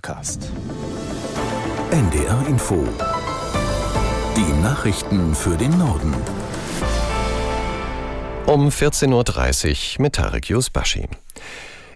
Podcast. NDR Info. Die Nachrichten für den Norden. Um 14.30 Uhr mit Tarek Yusbashi.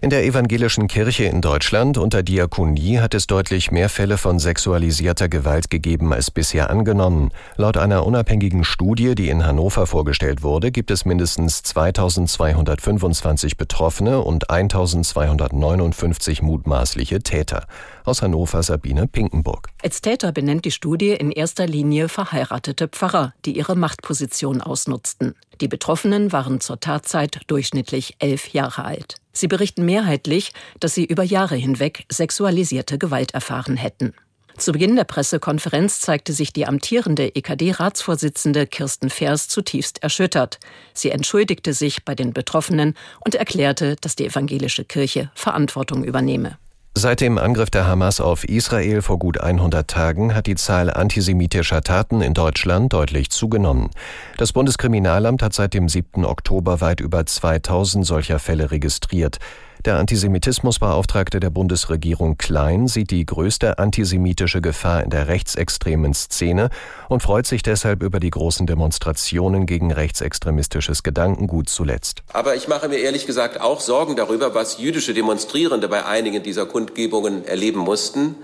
In der evangelischen Kirche in Deutschland unter Diakonie hat es deutlich mehr Fälle von sexualisierter Gewalt gegeben als bisher angenommen. Laut einer unabhängigen Studie, die in Hannover vorgestellt wurde, gibt es mindestens 2225 Betroffene und 1259 mutmaßliche Täter. Aus Hannover Sabine Pinkenburg. Als Täter benennt die Studie in erster Linie verheiratete Pfarrer, die ihre Machtposition ausnutzten. Die Betroffenen waren zur Tatzeit durchschnittlich elf Jahre alt. Sie berichten mehrheitlich, dass sie über Jahre hinweg sexualisierte Gewalt erfahren hätten. Zu Beginn der Pressekonferenz zeigte sich die amtierende EKD-Ratsvorsitzende Kirsten Fers zutiefst erschüttert. Sie entschuldigte sich bei den Betroffenen und erklärte, dass die evangelische Kirche Verantwortung übernehme. Seit dem Angriff der Hamas auf Israel vor gut 100 Tagen hat die Zahl antisemitischer Taten in Deutschland deutlich zugenommen. Das Bundeskriminalamt hat seit dem 7. Oktober weit über 2000 solcher Fälle registriert. Der Antisemitismusbeauftragte der Bundesregierung Klein sieht die größte antisemitische Gefahr in der rechtsextremen Szene und freut sich deshalb über die großen Demonstrationen gegen rechtsextremistisches Gedankengut zuletzt. Aber ich mache mir ehrlich gesagt auch Sorgen darüber, was jüdische Demonstrierende bei einigen dieser Kundgebungen erleben mussten.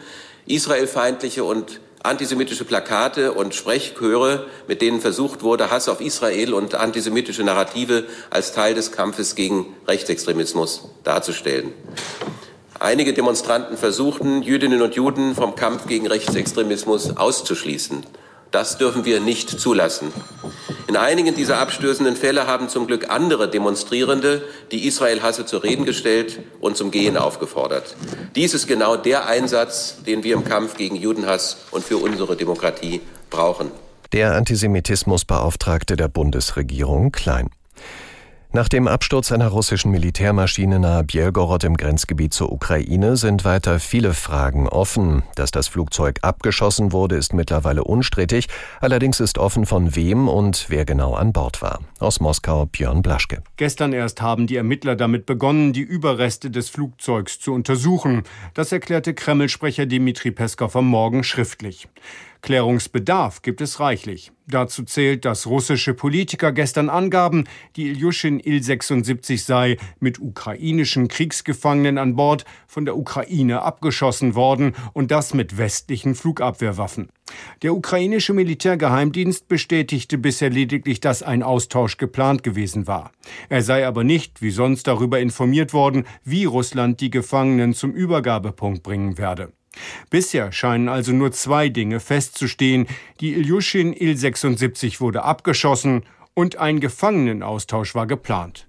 Israelfeindliche und antisemitische Plakate und Sprechchöre, mit denen versucht wurde, Hass auf Israel und antisemitische Narrative als Teil des Kampfes gegen Rechtsextremismus darzustellen. Einige Demonstranten versuchten, Jüdinnen und Juden vom Kampf gegen Rechtsextremismus auszuschließen. Das dürfen wir nicht zulassen. In einigen dieser abstößenden Fälle haben zum Glück andere Demonstrierende die Israel-Hasse zu Reden gestellt und zum Gehen aufgefordert. Dies ist genau der Einsatz, den wir im Kampf gegen Judenhass und für unsere Demokratie brauchen. Der Antisemitismusbeauftragte der Bundesregierung Klein. Nach dem Absturz einer russischen Militärmaschine nahe Bielgorod im Grenzgebiet zur Ukraine sind weiter viele Fragen offen. Dass das Flugzeug abgeschossen wurde, ist mittlerweile unstrittig. Allerdings ist offen, von wem und wer genau an Bord war. Aus Moskau Björn Blaschke. Gestern erst haben die Ermittler damit begonnen, die Überreste des Flugzeugs zu untersuchen. Das erklärte Kreml-Sprecher Dmitri Peskov am Morgen schriftlich. Klärungsbedarf gibt es reichlich. Dazu zählt, dass russische Politiker gestern angaben, die Ilyushin Il-76 sei mit ukrainischen Kriegsgefangenen an Bord von der Ukraine abgeschossen worden und das mit westlichen Flugabwehrwaffen. Der ukrainische Militärgeheimdienst bestätigte bisher lediglich, dass ein Austausch geplant gewesen war. Er sei aber nicht, wie sonst, darüber informiert worden, wie Russland die Gefangenen zum Übergabepunkt bringen werde. Bisher scheinen also nur zwei Dinge festzustehen. Die Ilyushin Il-76 wurde abgeschossen und ein Gefangenenaustausch war geplant.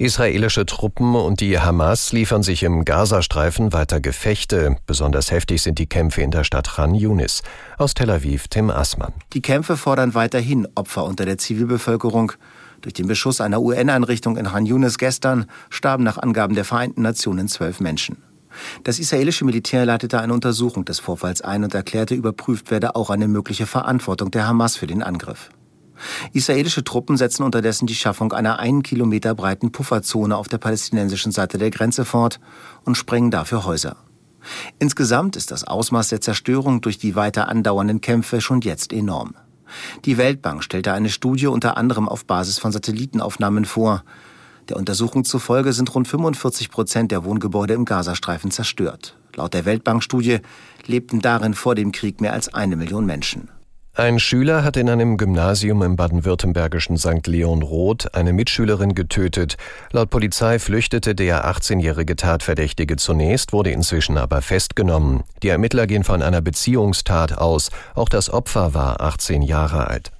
Israelische Truppen und die Hamas liefern sich im Gazastreifen weiter Gefechte. Besonders heftig sind die Kämpfe in der Stadt Khan Yunis. Aus Tel Aviv Tim Assmann. Die Kämpfe fordern weiterhin Opfer unter der Zivilbevölkerung. Durch den Beschuss einer UN-Einrichtung in Khan Yunis gestern starben nach Angaben der Vereinten Nationen zwölf Menschen. Das israelische Militär leitete eine Untersuchung des Vorfalls ein und erklärte, überprüft werde auch eine mögliche Verantwortung der Hamas für den Angriff. Israelische Truppen setzen unterdessen die Schaffung einer einen Kilometer breiten Pufferzone auf der palästinensischen Seite der Grenze fort und sprengen dafür Häuser. Insgesamt ist das Ausmaß der Zerstörung durch die weiter andauernden Kämpfe schon jetzt enorm. Die Weltbank stellte eine Studie unter anderem auf Basis von Satellitenaufnahmen vor. Der Untersuchung zufolge sind rund 45 Prozent der Wohngebäude im Gazastreifen zerstört. Laut der Weltbankstudie lebten darin vor dem Krieg mehr als eine Million Menschen. Ein Schüler hat in einem Gymnasium im baden-württembergischen St. Leon Roth eine Mitschülerin getötet. Laut Polizei flüchtete der 18-jährige Tatverdächtige zunächst, wurde inzwischen aber festgenommen. Die Ermittler gehen von einer Beziehungstat aus. Auch das Opfer war 18 Jahre alt.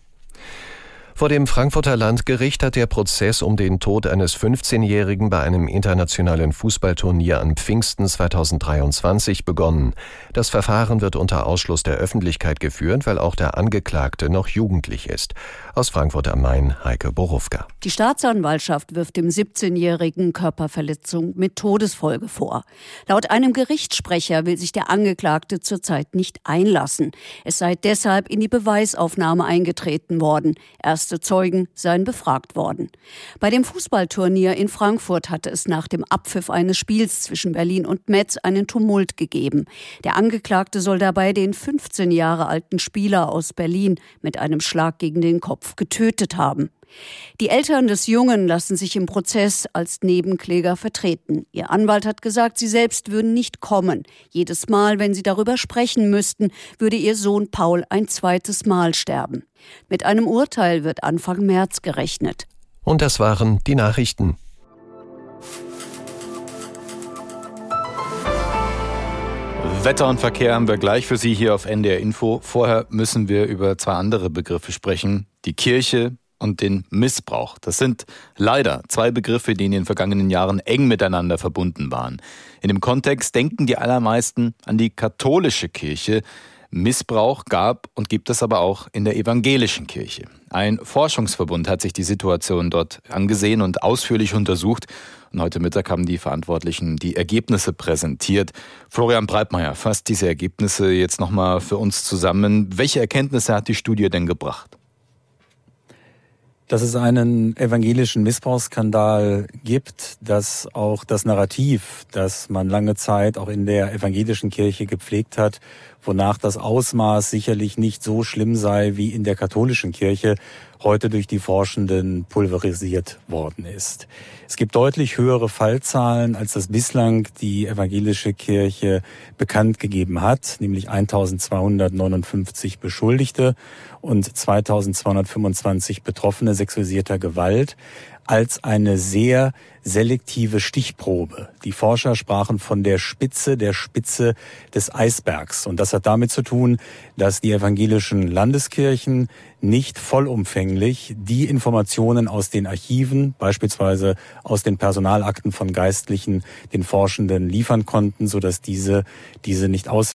Vor dem Frankfurter Landgericht hat der Prozess um den Tod eines 15-Jährigen bei einem internationalen Fußballturnier an Pfingsten 2023 begonnen. Das Verfahren wird unter Ausschluss der Öffentlichkeit geführt, weil auch der Angeklagte noch jugendlich ist. Aus Frankfurt am Main, Heike Borufka. Die Staatsanwaltschaft wirft dem 17-Jährigen Körperverletzung mit Todesfolge vor. Laut einem Gerichtssprecher will sich der Angeklagte zurzeit nicht einlassen. Es sei deshalb in die Beweisaufnahme eingetreten worden. Erst Erste Zeugen seien befragt worden. Bei dem Fußballturnier in Frankfurt hatte es nach dem Abpfiff eines Spiels zwischen Berlin und Metz einen Tumult gegeben. Der Angeklagte soll dabei den 15 Jahre alten Spieler aus Berlin mit einem Schlag gegen den Kopf getötet haben. Die Eltern des Jungen lassen sich im Prozess als Nebenkläger vertreten. Ihr Anwalt hat gesagt, sie selbst würden nicht kommen. Jedes Mal, wenn sie darüber sprechen müssten, würde ihr Sohn Paul ein zweites Mal sterben. Mit einem Urteil wird Anfang März gerechnet. Und das waren die Nachrichten. Wetter und Verkehr haben wir gleich für Sie hier auf NDR Info. Vorher müssen wir über zwei andere Begriffe sprechen. Die Kirche und den Missbrauch. Das sind leider zwei Begriffe, die in den vergangenen Jahren eng miteinander verbunden waren. In dem Kontext denken die allermeisten an die katholische Kirche. Missbrauch gab und gibt es aber auch in der evangelischen Kirche. Ein Forschungsverbund hat sich die Situation dort angesehen und ausführlich untersucht. Und heute Mittag haben die Verantwortlichen die Ergebnisse präsentiert. Florian Breitmeier fasst diese Ergebnisse jetzt nochmal für uns zusammen. Welche Erkenntnisse hat die Studie denn gebracht? Dass es einen evangelischen Missbrauchsskandal gibt, dass auch das Narrativ, das man lange Zeit auch in der evangelischen Kirche gepflegt hat, wonach das Ausmaß sicherlich nicht so schlimm sei wie in der katholischen Kirche, heute durch die Forschenden pulverisiert worden ist. Es gibt deutlich höhere Fallzahlen, als das bislang die evangelische Kirche bekannt gegeben hat, nämlich 1259 Beschuldigte und 2225 Betroffene sexualisierter Gewalt als eine sehr selektive Stichprobe. Die Forscher sprachen von der Spitze der Spitze des Eisbergs. Und das hat damit zu tun, dass die evangelischen Landeskirchen nicht vollumfänglich die Informationen aus den Archiven, beispielsweise aus den Personalakten von Geistlichen, den Forschenden liefern konnten, sodass diese diese nicht aus